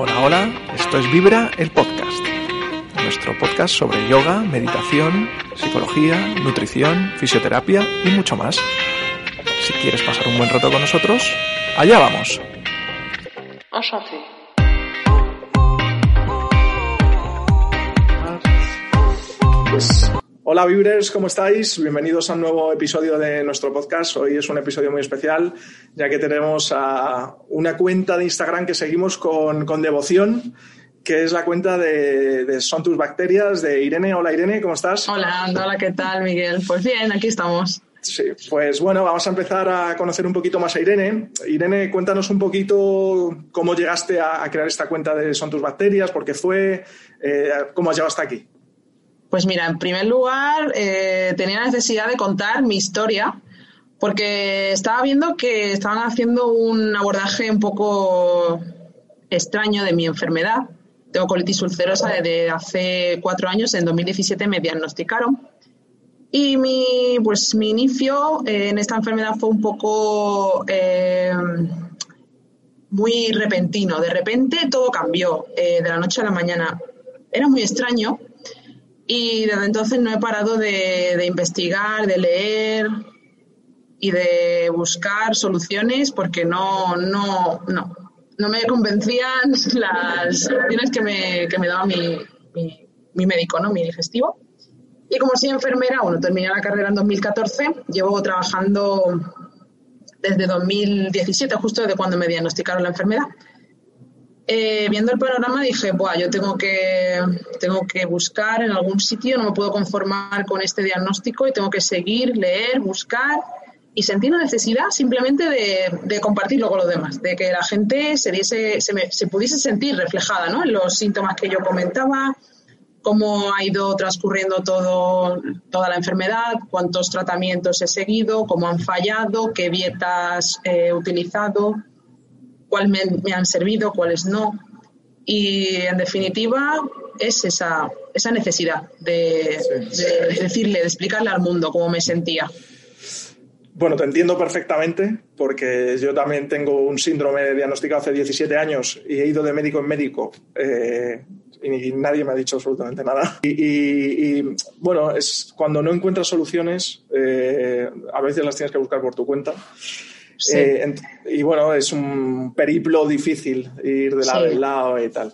Hola, hola, esto es Vibra, el podcast. Nuestro podcast sobre yoga, meditación, psicología, nutrición, fisioterapia y mucho más. Si quieres pasar un buen rato con nosotros, allá vamos. Pues, hola Vibrers, ¿cómo estáis? Bienvenidos a un nuevo episodio de nuestro podcast. Hoy es un episodio muy especial, ya que tenemos a una cuenta de Instagram que seguimos con, con devoción, que es la cuenta de, de, Son tus bacterias, de Irene. Hola Irene, ¿cómo estás? Hola, hola, ¿qué tal Miguel? Pues bien, aquí estamos. Sí, pues bueno, vamos a empezar a conocer un poquito más a Irene. Irene, cuéntanos un poquito cómo llegaste a, a crear esta cuenta de Son tus bacterias, por qué fue, eh, cómo has llegado hasta aquí. Pues mira, en primer lugar, eh, tenía necesidad de contar mi historia porque estaba viendo que estaban haciendo un abordaje un poco extraño de mi enfermedad. Tengo colitis ulcerosa desde hace cuatro años, en 2017 me diagnosticaron. Y mi, pues, mi inicio en esta enfermedad fue un poco eh, muy repentino. De repente todo cambió eh, de la noche a la mañana. Era muy extraño y desde entonces no he parado de, de, investigar, de leer y de buscar soluciones porque no, no, no, no me convencían las soluciones que me, que me daba mi, mi, mi, médico, ¿no? mi digestivo. Y como soy enfermera, bueno, terminé la carrera en 2014, llevo trabajando desde 2017, justo desde cuando me diagnosticaron la enfermedad. Eh, viendo el panorama dije, Buah, yo tengo que, tengo que buscar en algún sitio, no me puedo conformar con este diagnóstico y tengo que seguir, leer, buscar y sentir la necesidad simplemente de, de compartirlo con los demás, de que la gente se, diese, se, me, se pudiese sentir reflejada ¿no? en los síntomas que yo comentaba, cómo ha ido transcurriendo todo, toda la enfermedad, cuántos tratamientos he seguido, cómo han fallado, qué dietas he utilizado cuáles me, me, han servido, cuáles no. Y en definitiva es esa, esa necesidad de, sí. de, decirle, de explicarle al mundo cómo me sentía. Bueno, te entiendo perfectamente porque yo también tengo un síndrome diagnosticado hace 17 años y he ido de médico en médico eh, y, nadie me ha dicho absolutamente nada. Y, y, y bueno, es cuando no encuentras soluciones, eh, a veces las tienes que buscar por tu cuenta. Sí. Eh, y bueno, es un periplo difícil ir de lado sí. en lado y tal.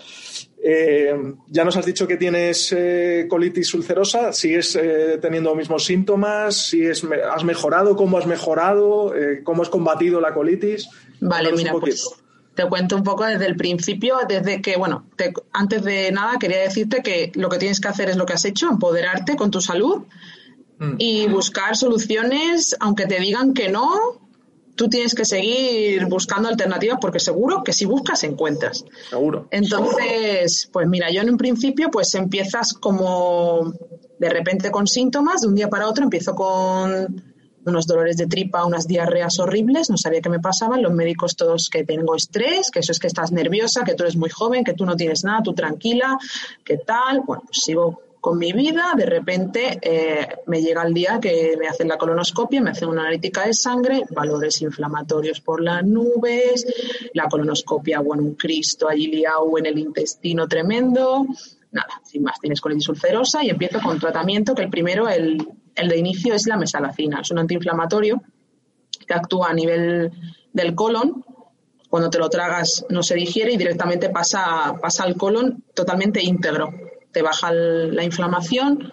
Eh, ya nos has dicho que tienes eh, colitis ulcerosa, ¿sigues eh, teniendo los mismos síntomas? ¿Sigues, ¿Has mejorado? ¿Cómo has mejorado? ¿Cómo has combatido la colitis? Vale, mira, pues te cuento un poco desde el principio, desde que, bueno, te, antes de nada quería decirte que lo que tienes que hacer es lo que has hecho, empoderarte con tu salud mm. y buscar soluciones, aunque te digan que no, tú tienes que seguir buscando alternativas porque seguro que si buscas encuentras. Seguro. Entonces, pues mira, yo en un principio pues empiezas como de repente con síntomas, de un día para otro empiezo con unos dolores de tripa, unas diarreas horribles, no sabía qué me pasaban, los médicos todos que tengo estrés, que eso es que estás nerviosa, que tú eres muy joven, que tú no tienes nada, tú tranquila, que tal, bueno, pues sigo con mi vida, de repente eh, me llega el día que me hacen la colonoscopia, me hacen una analítica de sangre, valores inflamatorios por las nubes, la colonoscopia, bueno, un Cristo allí liado en el intestino tremendo, nada, sin más, tienes colitis ulcerosa y empiezo con tratamiento que el primero, el, el de inicio es la mesalacina, es un antiinflamatorio que actúa a nivel del colon, cuando te lo tragas no se digiere y directamente pasa, pasa al colon totalmente íntegro te baja la inflamación,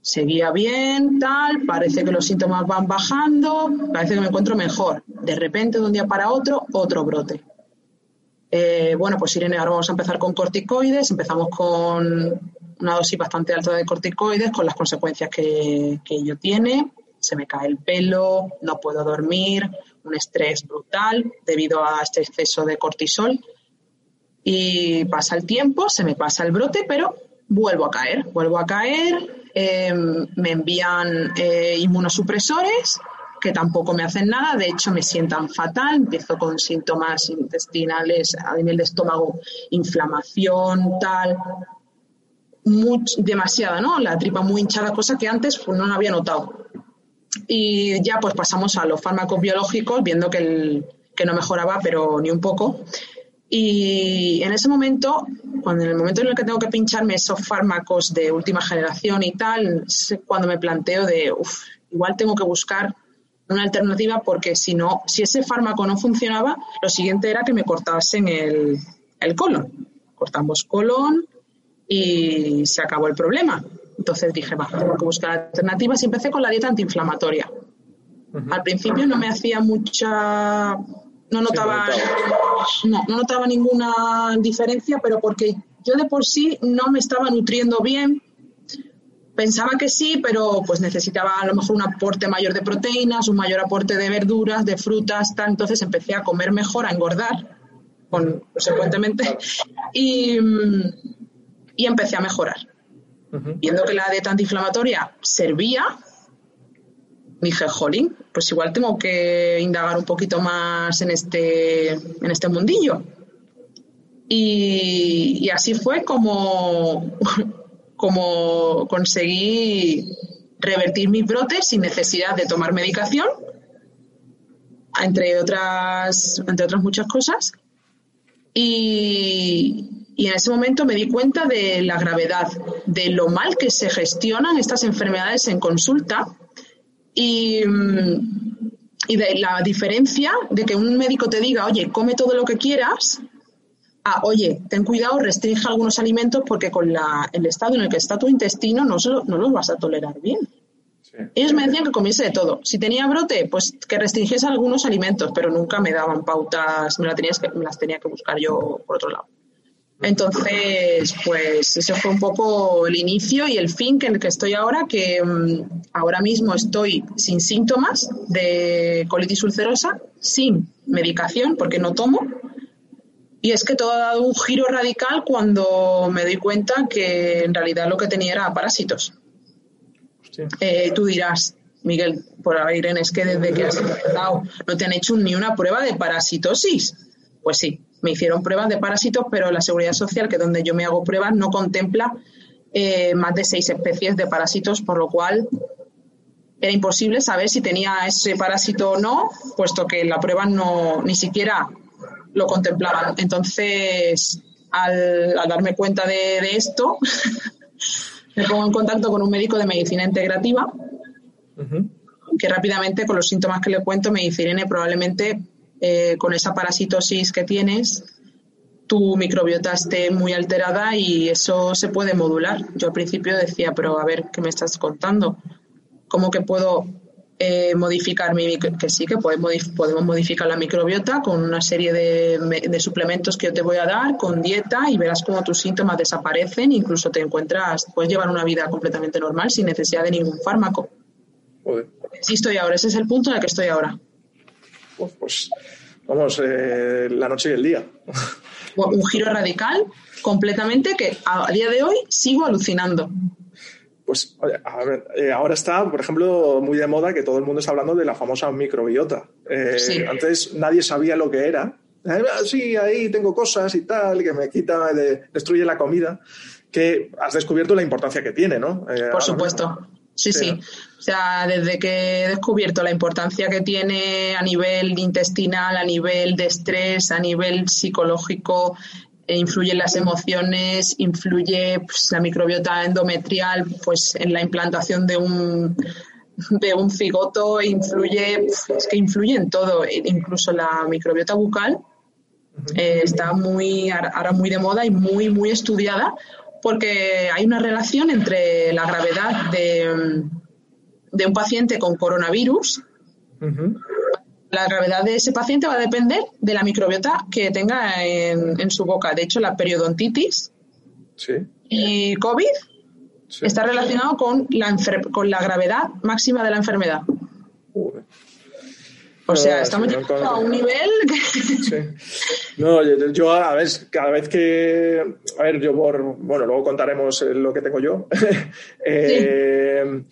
seguía bien, tal, parece que los síntomas van bajando, parece que me encuentro mejor. De repente, de un día para otro, otro brote. Eh, bueno, pues Irene, ahora vamos a empezar con corticoides. Empezamos con una dosis bastante alta de corticoides, con las consecuencias que, que ello tiene. Se me cae el pelo, no puedo dormir, un estrés brutal debido a este exceso de cortisol. Y pasa el tiempo, se me pasa el brote, pero vuelvo a caer, vuelvo a caer, eh, me envían eh, inmunosupresores que tampoco me hacen nada, de hecho me sientan fatal, empiezo con síntomas intestinales a nivel de estómago, inflamación, tal, much, demasiada, ¿no? La tripa muy hinchada, cosa que antes pues, no había notado. Y ya pues pasamos a los fármacos biológicos, viendo que, el, que no mejoraba, pero ni un poco. Y en ese momento, cuando en el momento en el que tengo que pincharme esos fármacos de última generación y tal, es cuando me planteo de, uff, igual tengo que buscar una alternativa porque si no, si ese fármaco no funcionaba, lo siguiente era que me cortasen el, el colon. Cortamos colon y se acabó el problema. Entonces dije, va, tengo que buscar alternativas y empecé con la dieta antiinflamatoria. Al principio no me hacía mucha no notaba, no, no notaba ninguna diferencia, pero porque yo de por sí no me estaba nutriendo bien. Pensaba que sí, pero pues necesitaba a lo mejor un aporte mayor de proteínas, un mayor aporte de verduras, de frutas, tal. Entonces empecé a comer mejor, a engordar, consecuentemente, y, y empecé a mejorar. Viendo que la dieta antiinflamatoria servía, dije, jolín, pues igual tengo que indagar un poquito más en este, en este mundillo. Y, así fue como, como conseguí revertir mis brotes sin necesidad de tomar medicación, entre otras, entre otras muchas cosas. Y, y en ese momento me di cuenta de la gravedad, de lo mal que se gestionan estas enfermedades en consulta y, y de la diferencia de que un médico te diga, oye, come todo lo que quieras, a, oye, ten cuidado, restringe algunos alimentos porque con la, el estado en el que está tu intestino no, no los vas a tolerar bien. Ellos me decían que comiese de todo. Si tenía brote, pues que restringiese algunos alimentos, pero nunca me daban pautas, me, tenías que, me las tenía que buscar yo por otro lado. Entonces, pues ese fue un poco el inicio y el fin que en el que estoy ahora, que mm, ahora mismo estoy sin síntomas de colitis ulcerosa, sin medicación, porque no tomo. Y es que todo ha dado un giro radical cuando me doy cuenta que en realidad lo que tenía era parásitos. Eh, tú dirás, Miguel, por Irene, es que desde que has empezado no te han hecho ni una prueba de parasitosis. Pues sí, me hicieron pruebas de parásitos, pero la Seguridad Social, que es donde yo me hago pruebas, no contempla eh, más de seis especies de parásitos, por lo cual era imposible saber si tenía ese parásito o no, puesto que la prueba no ni siquiera lo contemplaban. Entonces, al, darme cuenta de, esto, me pongo en contacto con un médico de medicina integrativa, que rápidamente, con los síntomas que le cuento, me dice, Irene, probablemente eh, con esa parasitosis que tienes, tu microbiota esté muy alterada y eso se puede modular. Yo al principio decía, pero a ver, ¿qué me estás contando? ¿Cómo que puedo eh, modificar mi que sí que podemos, podemos modificar la microbiota con una serie de, de, suplementos que yo te voy a dar, con dieta y verás cómo tus síntomas desaparecen, incluso te encuentras, puedes llevar una vida completamente normal sin necesidad de ningún fármaco. Sí estoy ahora, ese es el punto en el que estoy ahora pues vamos, eh, la noche y el día. Un giro radical completamente que a día de hoy sigo alucinando. Pues a ver, eh, ahora está, por ejemplo, muy de moda que todo el mundo está hablando de la famosa microbiota. Eh, antes nadie sabía lo que era. sí, ahí tengo cosas y tal, que me quita, destruye la comida. Que has descubierto la importancia que tiene, ¿no? por supuesto. Sí, sí. O sea, desde que he descubierto la importancia que tiene a nivel intestinal, a nivel de estrés, a nivel psicológico, e influye en las emociones, influye pues, la microbiota endometrial, pues en la implantación de un de un cigoto, influye, es que influye en todo, incluso la microbiota bucal eh, está muy ahora muy de moda y muy muy estudiada porque hay una relación entre la gravedad de, de un paciente con coronavirus. La gravedad de ese paciente va a depender de la microbiota que tenga en, su boca. De hecho, la periodontitis y COVID está relacionado con la, con la gravedad máxima de la enfermedad. O sea, estamos llegando a un nivel Sí. No, yo, a ver, cada vez que... A ver, yo por... Bueno, luego contaremos eh, lo que tengo yo. eh,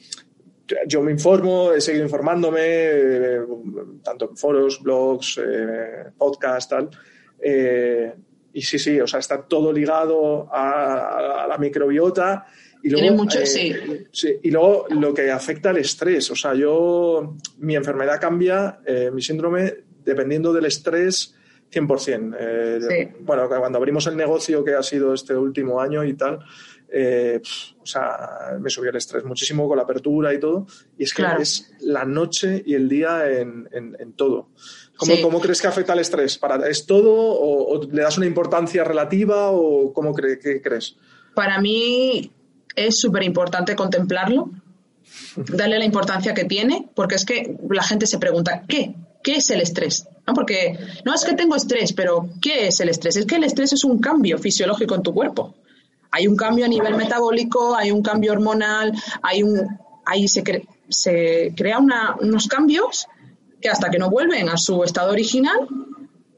Yo me informo, he seguido informándome, eh, tanto en foros, blogs, eh, podcasts, tal. Eh, y sí, sí, o sea, está todo ligado a, a la microbiota y luego, eh, sí. Y luego lo que afecta al estrés. O sea, yo, mi enfermedad cambia, eh, mi síndrome, dependiendo del estrés 100%. Eh, Bueno, cuando abrimos el negocio que ha sido este último año y tal, eh, o sea, me subió el estrés muchísimo con la apertura y todo. Y es que es la noche y el día en, en, todo. ¿Cómo, ¿Cómo, crees que afecta el estrés? ¿Para, ¿Es todo o, le das una importancia relativa o cómo qué crees? Para mí es súper importante contemplarlo, darle la importancia que tiene, porque es que la gente se pregunta, ¿qué? ¿Qué es el estrés? Porque no es que tengo estrés, pero ¿qué es el estrés? Es que el estrés es un cambio fisiológico en tu cuerpo. Hay un cambio a nivel metabólico, hay un cambio hormonal, hay un, ahí se, se crea unos cambios que hasta que no vuelven a su estado original,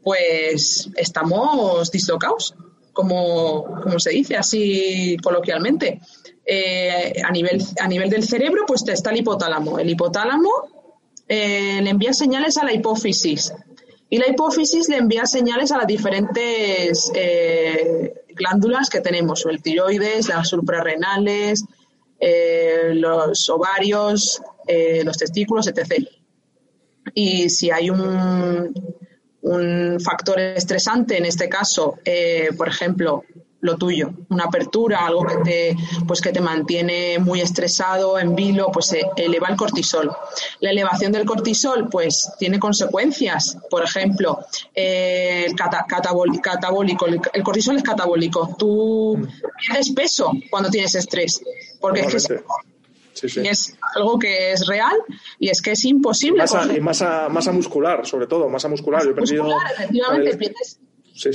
pues estamos dislocados, como, como se dice así coloquialmente. Eh, a, nivel, a nivel del cerebro, pues está el hipotálamo. El hipotálamo eh, le envía señales a la hipófisis y la hipófisis le envía señales a las diferentes eh, glándulas que tenemos, el tiroides, las suprarrenales, los ovarios, los testículos, etc. Y si hay un, un factor estresante, en este caso, por ejemplo, lo tuyo, una apertura, algo que te, pues que te mantiene muy estresado, en vilo, pues se eleva el cortisol. La elevación del cortisol, pues tiene consecuencias. Por ejemplo, eh, el catabólico, el, cortisol es catabólico. Tú pierdes peso cuando tienes estrés, porque es que es algo que es real y es que es imposible. Masa, y masa, masa muscular, sobre todo, masa muscular. Yo he perdido. efectivamente, pierdes. Sí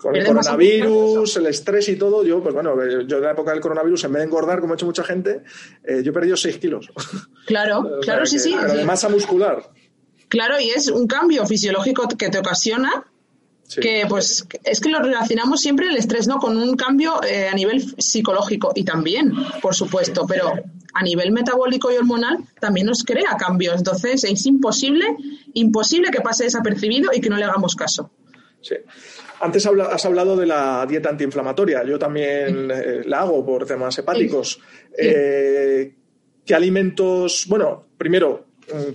con el coronavirus, el estrés y todo, yo, pues bueno, yo en la época del coronavirus, en vez de engordar, como ha hecho mucha gente, eh, yo he perdido 6 kilos. Claro, claro, sí, sí. de masa muscular. Claro, y es un cambio fisiológico que te ocasiona, que pues es que lo relacionamos siempre el estrés, ¿no? Con un cambio eh, a nivel psicológico y también, por supuesto, pero a nivel metabólico y hormonal también nos crea cambios. Entonces es imposible, imposible que pase desapercibido y que no le hagamos caso. Sí. Antes has hablado de la dieta antiinflamatoria. Yo también eh, la hago por temas hepáticos. Eh, ¿Qué alimentos? Bueno, primero,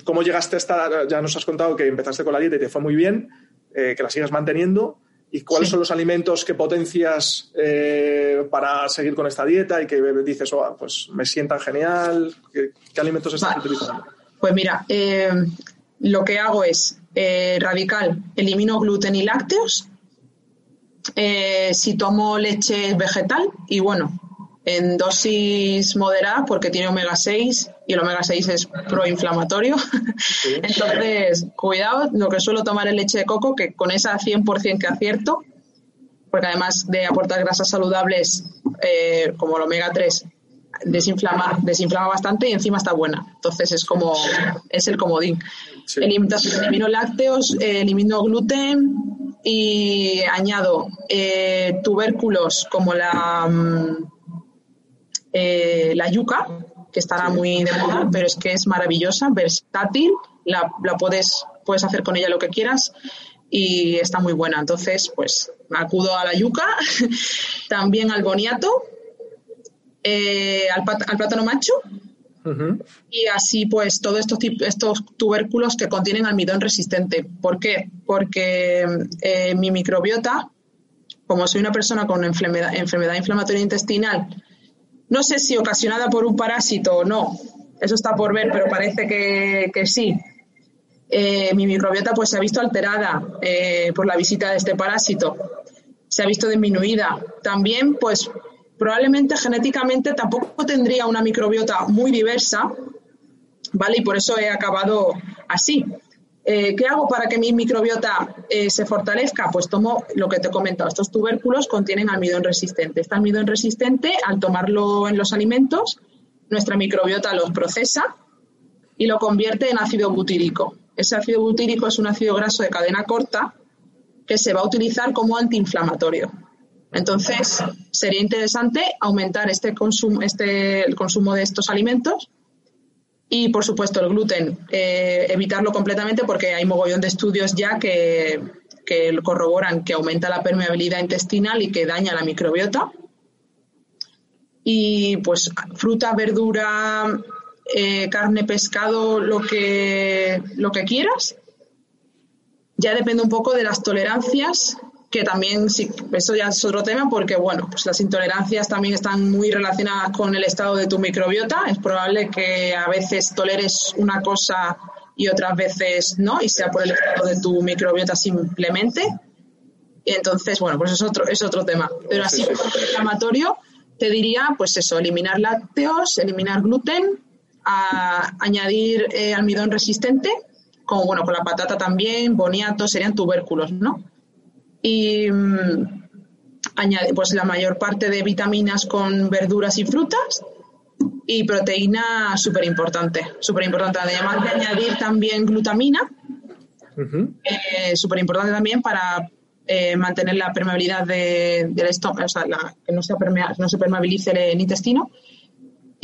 ¿cómo llegaste a estar? Ya nos has contado que empezaste con la dieta y te fue muy bien, eh, que la sigas manteniendo. ¿Y cuáles son los alimentos que potencias para seguir con esta dieta y que dices, oh, pues me sientan genial? ¿Qué, alimentos estás utilizando? Pues mira, lo que hago es radical, elimino gluten y lácteos eh, si tomo leche vegetal y bueno, en dosis moderadas porque tiene omega 6 y el omega 6 es proinflamatorio. Entonces, cuidado, lo que suelo tomar es leche de coco, que con esa 100% que acierto, porque además de aportar grasas saludables eh, como el omega 3, desinflama, desinflama bastante y encima está buena. Entonces es como, es el comodín. Elimino lácteos, elimino gluten y añado eh, tubérculos como la, mm, eh, la yuca, que estará muy de moda, pero es que es maravillosa, versátil, la, la puedes, puedes hacer con ella lo que quieras y está muy buena. Entonces, pues acudo a la yuca, también al boniato, eh, al, plátano macho y así pues todos estos, estos tubérculos que contienen almidón resistente. ¿Por qué? Porque eh, mi microbiota, como soy una persona con enfermedad, enfermedad inflamatoria intestinal, no sé si ocasionada por un parásito o no, eso está por ver, pero parece que, sí. Eh, mi microbiota pues se ha visto alterada por la visita de este parásito, se ha visto disminuida. También pues probablemente genéticamente tampoco tendría una microbiota muy diversa, ¿vale? Y por eso he acabado así. Eh, ¿Qué hago para que mi microbiota eh, se fortalezca? Pues tomo lo que te he comentado. Estos tubérculos contienen almidón resistente. Este almidón resistente, al tomarlo en los alimentos, nuestra microbiota los procesa y lo convierte en ácido butírico. Ese ácido butírico es un ácido graso de cadena corta que se va a utilizar como antiinflamatorio. Entonces, sería interesante aumentar este consumo, este, el consumo de estos alimentos y, por supuesto, el gluten, eh, evitarlo completamente porque hay mogollón de estudios ya que, corroboran que aumenta la permeabilidad intestinal y que daña la microbiota. Y pues fruta, verdura, eh, carne, pescado, lo que, lo que quieras, Ya depende un poco de las tolerancias, que también sí, eso ya es otro tema porque, bueno, pues las intolerancias también están muy relacionadas con el estado de tu microbiota. Es probable que a veces toleres una cosa y otras veces no, y sea por el estado de tu microbiota simplemente. Y entonces, bueno, pues es otro, es otro tema. Pero así, como inflamatorio, te diría, pues eso, eliminar lácteos, eliminar gluten, añadir eh, almidón resistente, como bueno, con la patata también, boniato, serían tubérculos, ¿no? Y mm, añadir pues la mayor parte de vitaminas con verduras y frutas y proteína súper importante, súper importante. Además de añadir también glutamina, eh, súper importante también para eh, mantener la permeabilidad del estómago, o sea, que no se, no se permeabilice el, intestino.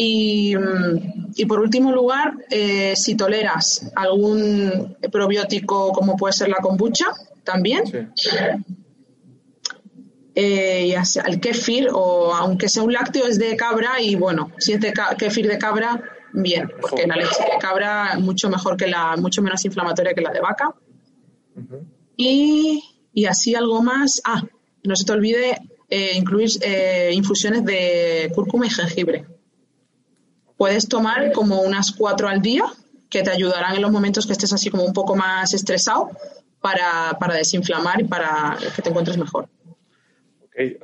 Y, mm, y, por último lugar, eh, si toleras algún probiótico como puede ser la kombucha, también. Eh, ya sea el kéfir o aunque sea un lácteo es de cabra y bueno, si es de kéfir de cabra, bien, porque la leche de cabra mucho mejor que la, mucho menos inflamatoria que la de vaca. y, y, así algo más, ah, no se te olvide eh, incluir eh, infusiones de cúrcuma y jengibre. Puedes tomar como unas cuatro al día que te ayudarán en los momentos que estés así como un poco más estresado para, para desinflamar y para que te encuentres mejor.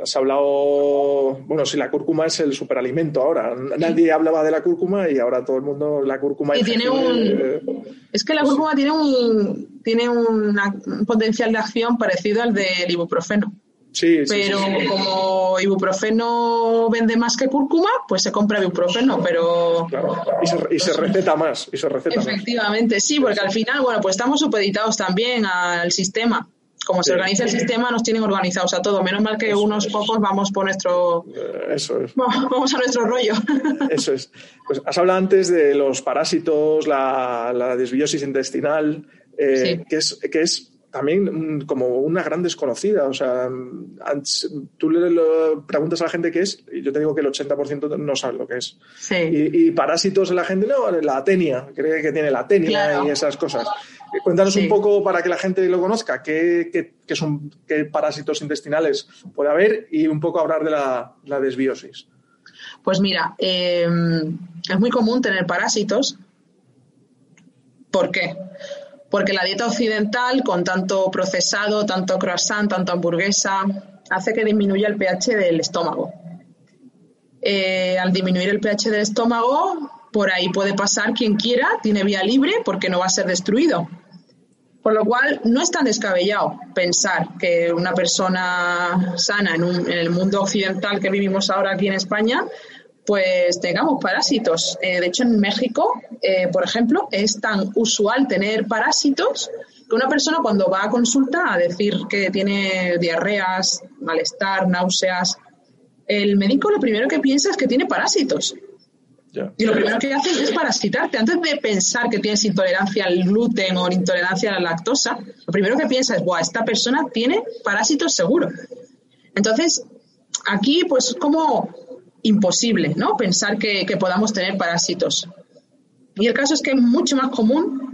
Has hablado, bueno, si la cúrcuma es el superalimento ahora. Nadie hablaba de la cúrcuma y ahora todo el mundo la cúrcuma. Y tiene un, es que la cúrcuma tiene un tiene un potencial de acción parecido al del ibuprofeno. Sí, pero como ibuprofeno vende más que cúrcuma, pues se compra ibuprofeno, pero... Y, se, receta más, y se receta Efectivamente, sí, porque al final, bueno, pues estamos supeditados también al sistema como se organiza el sistema, nos tienen organizados a todo. Menos mal que unos pocos vamos por nuestro. Eh, eso es. Vamos a nuestro rollo. Eso es. Pues has hablado antes de los parásitos, la, la desbiosis intestinal, eh, que, es, que es también como una gran desconocida. O sea, tú le, preguntas a la gente qué es y yo te digo que el 80% no sabe lo que es. Sí. Y, parásitos la gente, no, la atenia, cree que tiene la atenia y esas cosas. Cuéntanos un poco para que la gente lo conozca, qué, son, qué parásitos intestinales puede haber y un poco hablar de la, desbiosis. Pues mira, em, es muy común tener parásitos. ¿Por qué? Porque la dieta occidental, con tanto procesado, tanto croissant, tanto hamburguesa, hace que disminuya el pH del estómago. Eh, al disminuir el pH del estómago, por ahí puede pasar quien quiera, tiene vía libre porque no va a ser destruido. Por lo cual, no es tan descabellado pensar que una persona sana en, el mundo occidental que vivimos ahora aquí en España, pues tengamos parásitos. Eh, de hecho, en México, eh, por ejemplo, es tan usual tener parásitos que una persona cuando va a consulta a decir que tiene diarreas, malestar, náuseas, el médico lo primero que piensa es que tiene parásitos. Y lo primero que hacen es parasitarte. Antes de pensar que tienes intolerancia al gluten o intolerancia a la lactosa, lo primero que piensas es, Buah, esta persona tiene parásitos seguro. Entonces, aquí pues como imposible, ¿no? Pensar que, que podamos tener parásitos. Y el caso es que es mucho más común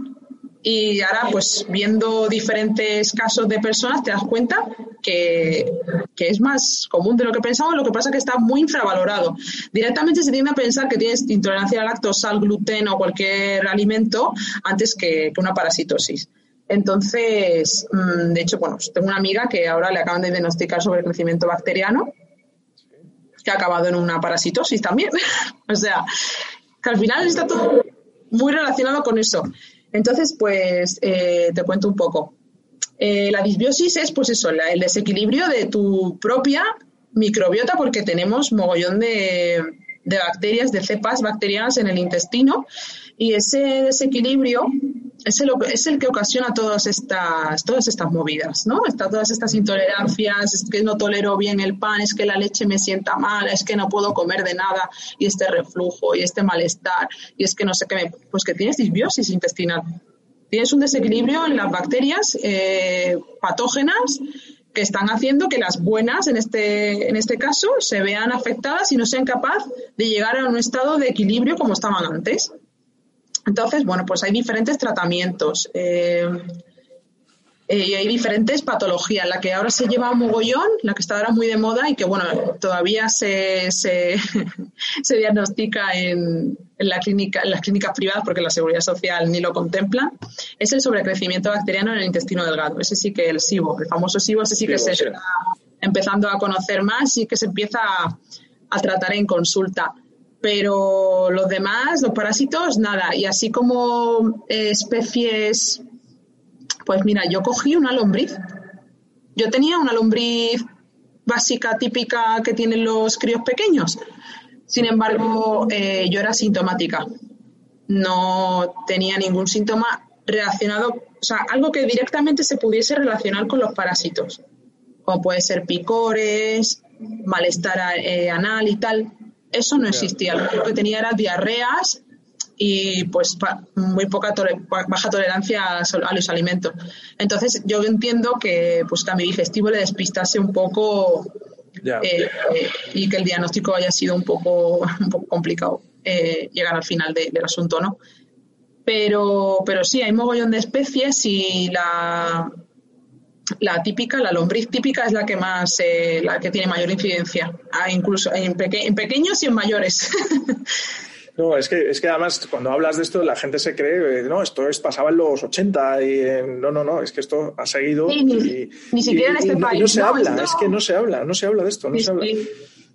y ahora, pues viendo diferentes casos de personas, te das cuenta que, es más común de lo que pensamos, lo que pasa es que está muy infravalorado. Directamente se tiende a pensar que tienes intolerancia a la lactosa, al gluten o cualquier alimento antes que, una parasitosis. Entonces, mm, de hecho, bueno, tengo una amiga que ahora le acaban de diagnosticar sobre crecimiento bacteriano, que ha acabado en una parasitosis también. o sea, que al final está todo muy relacionado con eso. Entonces, pues eh, te cuento un poco. Eh, la disbiosis es, pues eso, el desequilibrio de tu propia microbiota, porque tenemos mogollón de, de bacterias, de cepas bacterianas en el intestino, y ese desequilibrio es el, que ocasiona todas estas, todas estas movidas, ¿no? Está todas estas intolerancias, es que no tolero bien el pan, es que la leche me sienta mal, es que no puedo comer de nada, y este reflujo, y este malestar, y es que no sé qué me... Pues que tienes disbiosis intestinal. Tienes un desequilibrio en las bacterias eh, patógenas que están haciendo que las buenas, en este, en este caso, se vean afectadas y no sean capaces de llegar a un estado de equilibrio como estaban antes. Entonces, bueno, pues hay diferentes tratamientos. Eh, Eh, y hay diferentes patologías. La que ahora se lleva a mogollón, la que está ahora muy de moda y que, bueno, todavía se, se, diagnostica en, la clínica, en las clínicas privadas porque la seguridad social ni lo contempla, es el sobrecrecimiento bacteriano en el intestino delgado. Ese sí que el SIBO, el famoso SIBO, ese sí que se está empezando a conocer más y que se empieza a, a tratar en consulta pero los demás, los parásitos, nada. Y así como especies pues mira, yo cogí una lombriz. Yo tenía una lombriz básica, típica que tienen los críos pequeños. Sin embargo, eh, yo era sintomática. No tenía ningún síntoma relacionado, o sea, algo que directamente se pudiese relacionar con los parásitos, como puede ser picores, malestar eh, anal y tal. Eso no existía. Lo que tenía era diarreas y pues muy poca baja tolerancia a los alimentos. Entonces yo entiendo que pues que a mi digestivo le despistase un poco eh, eh, y que el diagnóstico haya sido un poco, un poco complicado eh, llegar al final del asunto, ¿no? Pero, pero sí, hay mogollón de especies y la, la típica, la lombriz típica es la que más, la que tiene mayor incidencia, ah, incluso en, en pequeños y en mayores. No, es que, es que además cuando hablas de esto la gente se cree, eh, no, esto es, pasaba en los 80 y no, no, no, es que esto ha seguido ni, ni, siquiera en este país. No se habla, es que no se habla, no se habla de esto, no se habla.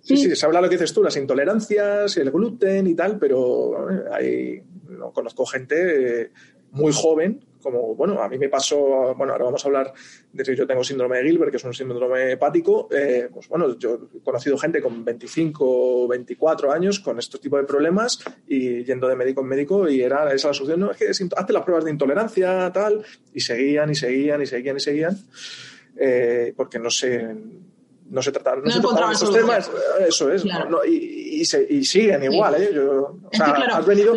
Sí, sí, se habla lo que dices tú, las intolerancias, el gluten y tal, pero hay, no conozco gente eh, muy joven como, bueno, a mí me pasó, bueno, ahora vamos a hablar de que yo tengo síndrome de Gilbert, que es un síndrome hepático, eh, pues bueno, yo he conocido gente con 25 o 24 años con estos tipos de problemas y yendo de médico en médico y era esa la solución, no, es que hazte las pruebas de intolerancia, tal, y seguían y seguían y seguían y seguían, eh, porque no se no se trataban, no, se trataban estos temas, eso es, y, y, siguen igual, ¿eh? Yo, o sea, has venido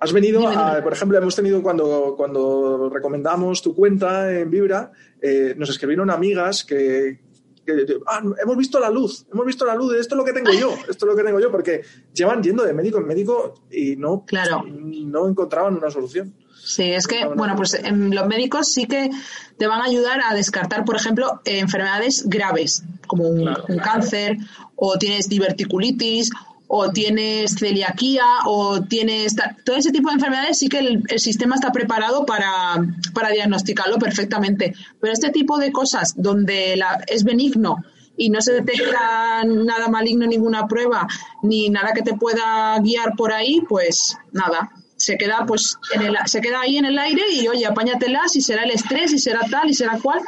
Has venido, por ejemplo, hemos tenido cuando, cuando recomendamos tu cuenta en Vibra, eh, nos escribieron amigas que, ah, hemos visto la luz, hemos visto la luz, esto es lo que tengo yo, esto es lo que tengo yo, porque llevan yendo de médico en médico y no, claro. no encontraban una solución. Sí, es que, bueno, pues los médicos sí que te van a ayudar a descartar, por ejemplo, enfermedades graves, como un cáncer, o tienes diverticulitis, o tienes celiaquía o tienes todo ese tipo de enfermedades sí que el, sistema está preparado para, para, diagnosticarlo perfectamente. Pero este tipo de cosas donde la, es benigno y no se detecta nada maligno, ninguna prueba, ni nada que te pueda guiar por ahí, pues nada, se queda pues en el, se queda ahí en el aire y oye, apáñatela si será el estrés, si será tal y será cual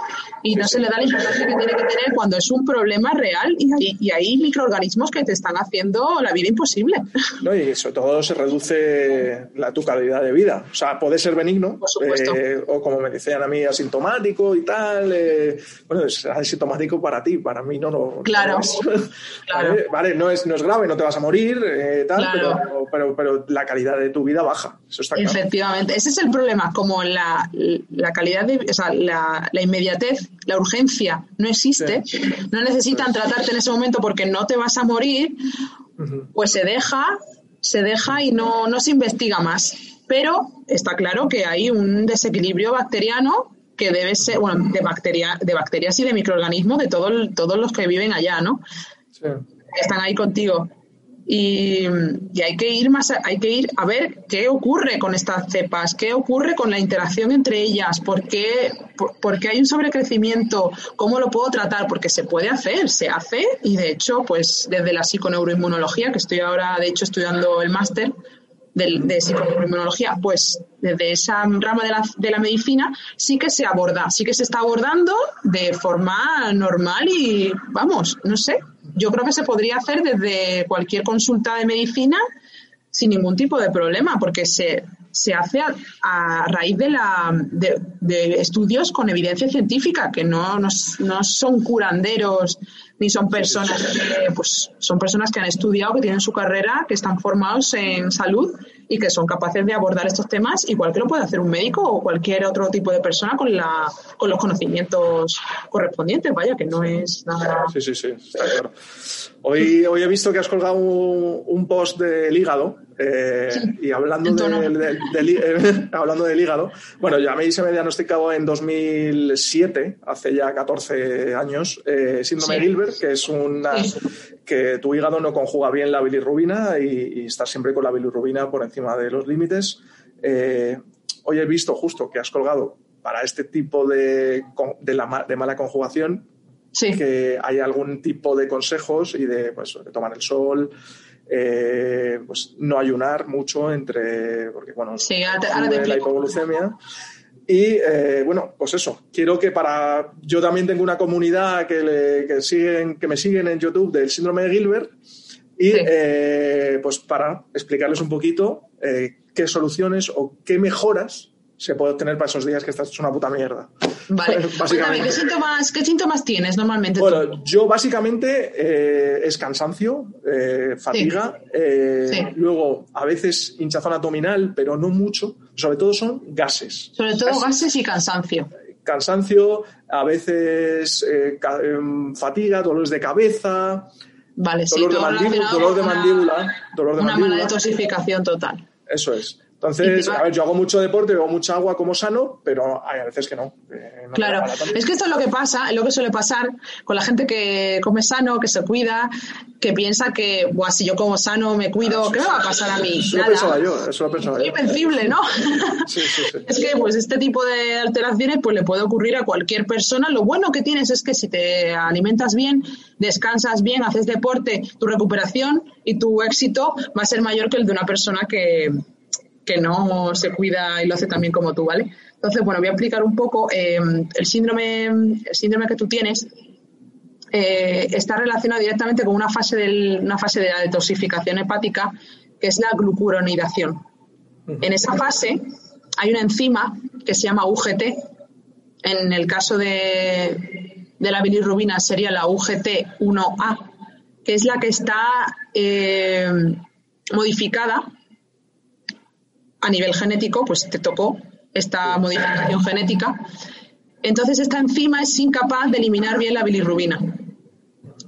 y no se le da la importancia que tiene que tener cuando es un problema real y hay, y hay microorganismos que te están haciendo la vida imposible. No, y sobre todo se reduce la, tu calidad de vida. O sea, puede ser benigno eh, o como me decían a mí, asintomático y tal. Eh, bueno, es asintomático para ti, para mí no lo Claro. claro. ¿Vale? no, es, no es grave, no te vas a morir, eh, tal, pero, pero, pero la calidad de tu vida baja. Efectivamente, ese es el problema, como la, calidad de, o sea, la, inmediatez, la urgencia no existe, no necesitan tratarte en ese momento porque no te vas a morir, pues se deja, se deja y no, no se investiga más. Pero está claro que hay un desequilibrio bacteriano que debe ser, bueno, de, bacteria, de bacterias y de microorganismos de todo, todos los que viven allá, ¿no? Están ahí contigo. Y, hay que ir más, hay que ir a ver qué ocurre con estas cepas, qué ocurre con la interacción entre ellas, por qué, hay un sobrecrecimiento, cómo lo puedo tratar, porque se puede hacer, se hace, y de hecho, pues desde la psiconeuroinmunología, que estoy ahora, de hecho, estudiando el máster de, de psiconeuroinmunología, pues desde esa rama de la, de la medicina sí que se aborda, sí que se está abordando de forma normal y, vamos, no sé, yo creo que se podría hacer desde cualquier consulta de medicina sin ningún tipo de problema, porque se, se hace a, raíz de, la, de, estudios con evidencia científica, que no, no, no, son curanderos ni son personas que, pues, son personas que han estudiado, que tienen su carrera, que están formados en salud y que son capaces de abordar estos temas igual que lo puede hacer un médico o cualquier otro tipo de persona con, la, con los conocimientos correspondientes, vaya, que no es nada... Sí, sí, sí, está claro. Hoy, hoy he visto que has colgado un, post del hígado Eh, y hablando, del, hablando del hígado, bueno, ya me se me diagnosticado en 2007, hace ya 14 años, eh, síndrome de Gilbert, que es una que tu hígado no conjuga bien la bilirrubina y, y estás siempre con la bilirrubina por encima de los límites. Eh, hoy he visto justo que has colgado para este tipo de, de, la, de mala conjugación que hay algún tipo de consejos y de, pues, de tomar el sol, eh, pues no ayunar mucho entre, porque bueno, la hipoglucemia. Y eh, bueno, pues eso, quiero que para. Yo también tengo una comunidad que, le, que, siguen, que me siguen en YouTube del síndrome de Gilbert. Y eh, pues para explicarles un poquito qué soluciones o qué mejoras se puede obtener para esos días que estás hecho una puta mierda. Vale. básicamente. ¿qué, síntomas, ¿qué, síntomas, tienes normalmente? Bueno, yo básicamente eh, es cansancio, eh, fatiga, eh, luego a veces hinchazón abdominal, pero no mucho. Sobre todo son gases. Sobre todo gases y cansancio. Cansancio, a veces fatiga, dolores de cabeza. Vale, dolor, sí, de, mandíbula, dolor de mandíbula. Dolor de una mandíbula. mala detoxificación total. Eso es. Entonces, a ver, yo hago mucho deporte, bebo mucha agua como sano, pero hay a veces que no. claro, es que esto es lo que pasa, es lo que suele pasar con la gente que come sano, que se cuida, que piensa que, Buah, si yo como sano, me cuido, ¿qué me va a pasar a mí? Eso lo pensaba yo, eso lo pensaba yo. Invencible, ¿no? Sí, sí, sí. Es que, pues, este tipo de alteraciones, pues, le puede ocurrir a cualquier persona. Lo bueno que tienes es que si te alimentas bien, descansas bien, haces deporte, tu recuperación y tu éxito va a ser mayor que el de una persona que que no se cuida y lo hace también como tú, ¿vale? Entonces, bueno, voy a explicar un poco em, el síndrome, el síndrome que tú tienes. Eh, está relacionado directamente con una fase, del, una fase de la detoxificación hepática, que es la glucuronidación. En esa fase hay una enzima que se llama UGT. En el caso de, de la bilirrubina sería la UGT1A, que es la que está eh, modificada a nivel genético, pues te tocó esta modificación genética. Entonces, esta enzima es incapaz de eliminar bien la bilirrubina.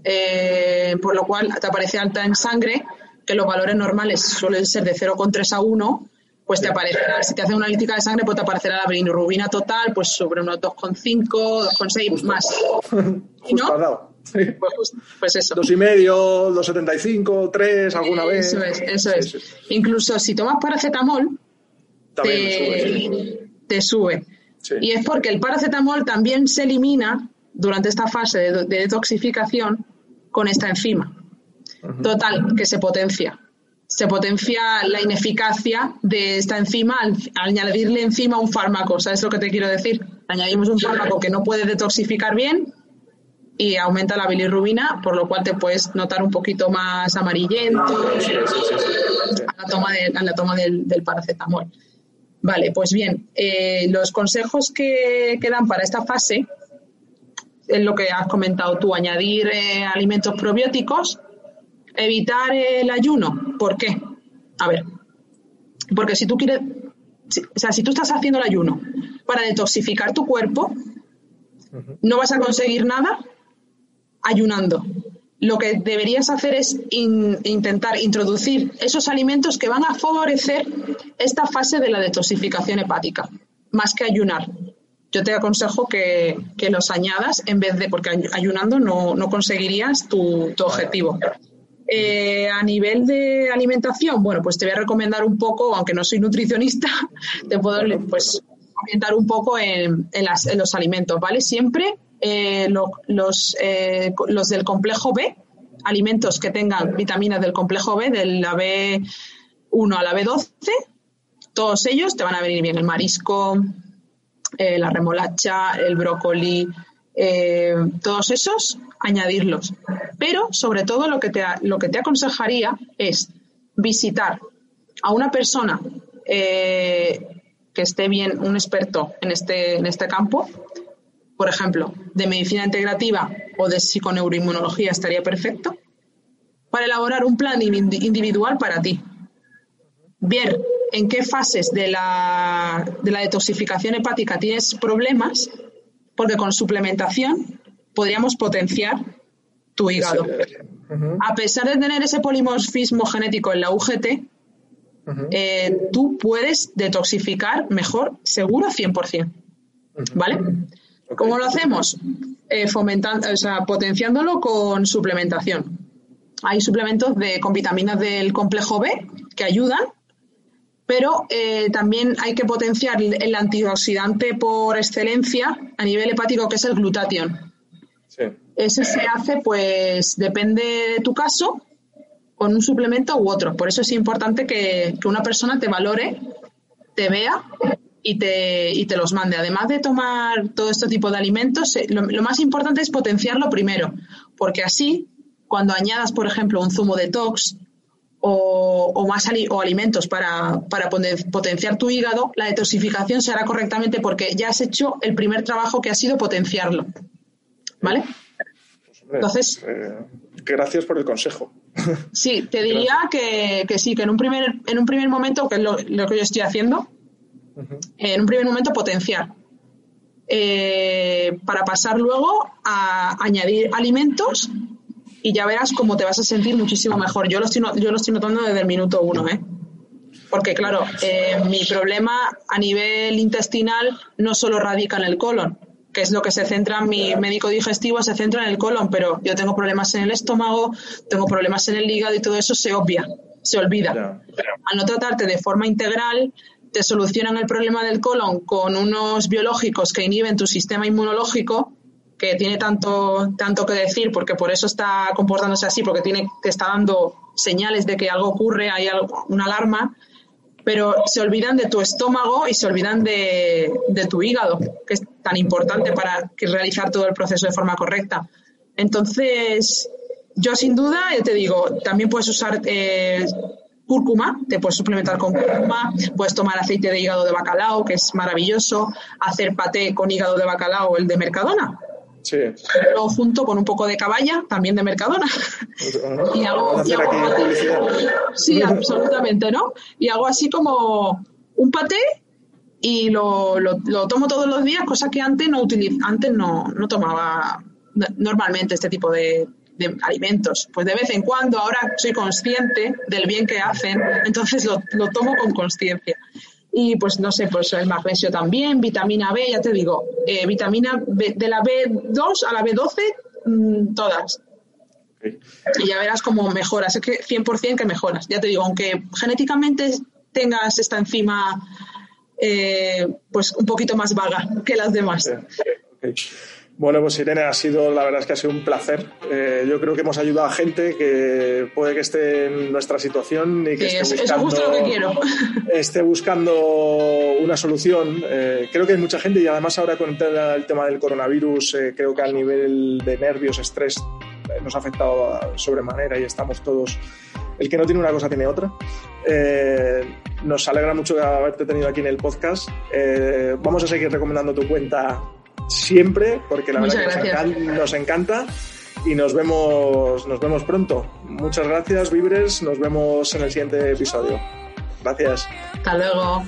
Eh, por lo cual te aparece alta en sangre, que los valores normales suelen ser de 0,3 a 1, pues te aparecerá, si te hace una analítica de sangre, pues te aparecerá la bilirrubina total, pues sobre unos 2,5, 2,6 más. ¿Y no? Pues, pues, eso. Dos y medio, 2,75, 3 alguna vez. Eso es, eso es. Incluso si tomas paracetamol, te, sube. Y es porque el paracetamol también se elimina durante esta fase de, detoxificación con esta enzima. Total, que se potencia. Se potencia la ineficacia de esta enzima al, añadirle encima un fármaco. ¿Sabes lo que te quiero decir? Añadimos un fármaco que no puede detoxificar bien y aumenta la bilirrubina, por lo cual te puedes notar un poquito más amarillento a la toma, la toma del, paracetamol. Vale, pues bien, eh, los consejos que, que, dan para esta fase es lo que has comentado tú, añadir eh, alimentos probióticos, evitar el ayuno. ¿Por qué? A ver, porque si tú quieres, o sea, si tú estás haciendo el ayuno para detoxificar tu cuerpo, no vas a conseguir nada ayunando lo que deberías hacer es intentar introducir esos alimentos que van a favorecer esta fase de la detoxificación hepática, más que ayunar. Yo te aconsejo que, los añadas en vez de, porque ayunando no, conseguirías tu, objetivo. Eh, a nivel de alimentación, bueno, pues te voy a recomendar un poco, aunque no soy nutricionista, te puedo pues orientar un poco en, en los alimentos, ¿vale? Siempre eh, los, eh, los del complejo B, alimentos que tengan vitaminas del complejo B, de la B1 a la B12, todos ellos te van a venir bien. El marisco, eh, la remolacha, el brócoli, todos esos, añadirlos. Pero, sobre todo, lo que te, lo que te aconsejaría es visitar a una persona que esté bien, un experto en este, en este campo, por ejemplo, de medicina integrativa o de psiconeuroinmunología estaría perfecto, para elaborar un plan individual para ti. Ver en qué fases de la, de la detoxificación hepática tienes problemas, porque con suplementación podríamos potenciar tu hígado. A pesar de tener ese polimorfismo genético en la UGT, eh, tú puedes detoxificar mejor, seguro, 100%. ¿Vale? ¿Cómo lo hacemos? Eh, fomentando, o sea, potenciándolo con suplementación. Hay suplementos de, con vitaminas del complejo B que ayudan, pero eh, también hay que potenciar el antioxidante por excelencia a nivel hepático, que es el glutatión. Ese se hace, pues, depende de tu caso, con un suplemento u otro. Por eso es importante que, una persona te valore, te vea y te, y te los mande. Además de tomar todo este tipo de alimentos, eh, lo, más importante es potenciarlo primero, porque así, cuando añadas, por ejemplo, un zumo detox o, o más o alimentos para, para potenciar tu hígado, la detoxificación se hará correctamente porque ya has hecho el primer trabajo que ha sido potenciarlo. ¿Vale? Entonces. Eh, gracias por el consejo. Sí, te diría que, sí, que en un primer, en un primer momento, que es lo, que yo estoy haciendo, en un primer momento potenciar. Eh, para pasar luego a añadir alimentos y ya verás cómo te vas a sentir muchísimo mejor. Yo lo estoy, yo lo estoy notando desde el minuto uno, ¿eh? Porque, claro, eh, mi problema a nivel intestinal no solo radica en el colon, que es lo que se centra en mi médico digestivo, se centra en el colon, pero yo tengo problemas en el estómago, tengo problemas en el hígado y todo eso se obvia, se olvida. Al no tratarte de forma integral, te solucionan el problema del colon con unos biológicos que inhiben tu sistema inmunológico, que tiene tanto, tanto que decir, porque por eso está comportándose así, porque tiene, te está dando señales de que algo ocurre, hay una alarma, pero se olvidan de tu estómago y se olvidan de, tu hígado, que es tan importante para realizar todo el proceso de forma correcta. Entonces, yo sin duda, te digo, también puedes usar eh, cúrcuma, te puedes suplementar con cúrcuma, puedes tomar aceite de hígado de bacalao, que es maravilloso, hacer paté con hígado de bacalao, el de Mercadona, Sí. Luego junto con un poco de caballa, también de Mercadona. y hago, sí, absolutamente, ¿no? Y hago así como un paté y lo, lo, tomo todos los días, cosa que antes no utiliz antes no, no tomaba normalmente este tipo de, de alimentos. Pues de vez en cuando, ahora soy consciente del bien que hacen, entonces lo, lo tomo con conciencia y pues no sé, pues el magnesio también, vitamina B, ya te digo, eh, vitamina B, de la B2 a la B12, mm, todas. Y ya verás cómo mejoras, es que 100% que mejoras. Ya te digo, aunque genéticamente tengas esta enzima eh, pues un poquito más vaga que las demás. Bueno, pues Irene, ha sido, la verdad es que ha sido un placer. Eh, yo creo que hemos ayudado a gente que puede que esté en nuestra situación y que esté, buscando, esté buscando una solución. Eh, creo que hay mucha gente y además ahora con el tema del coronavirus, eh, creo que al nivel de nervios, estrés, nos ha afectado sobremanera y estamos todos... El que no tiene una cosa tiene otra. nos alegra mucho haberte tenido aquí en el podcast. vamos a seguir recomendando tu cuenta siempre, porque la verdad que nos encanta, y nos vemos, nos vemos pronto. Muchas gracias, Vibres. Nos vemos en el siguiente episodio. Gracias. Hasta luego.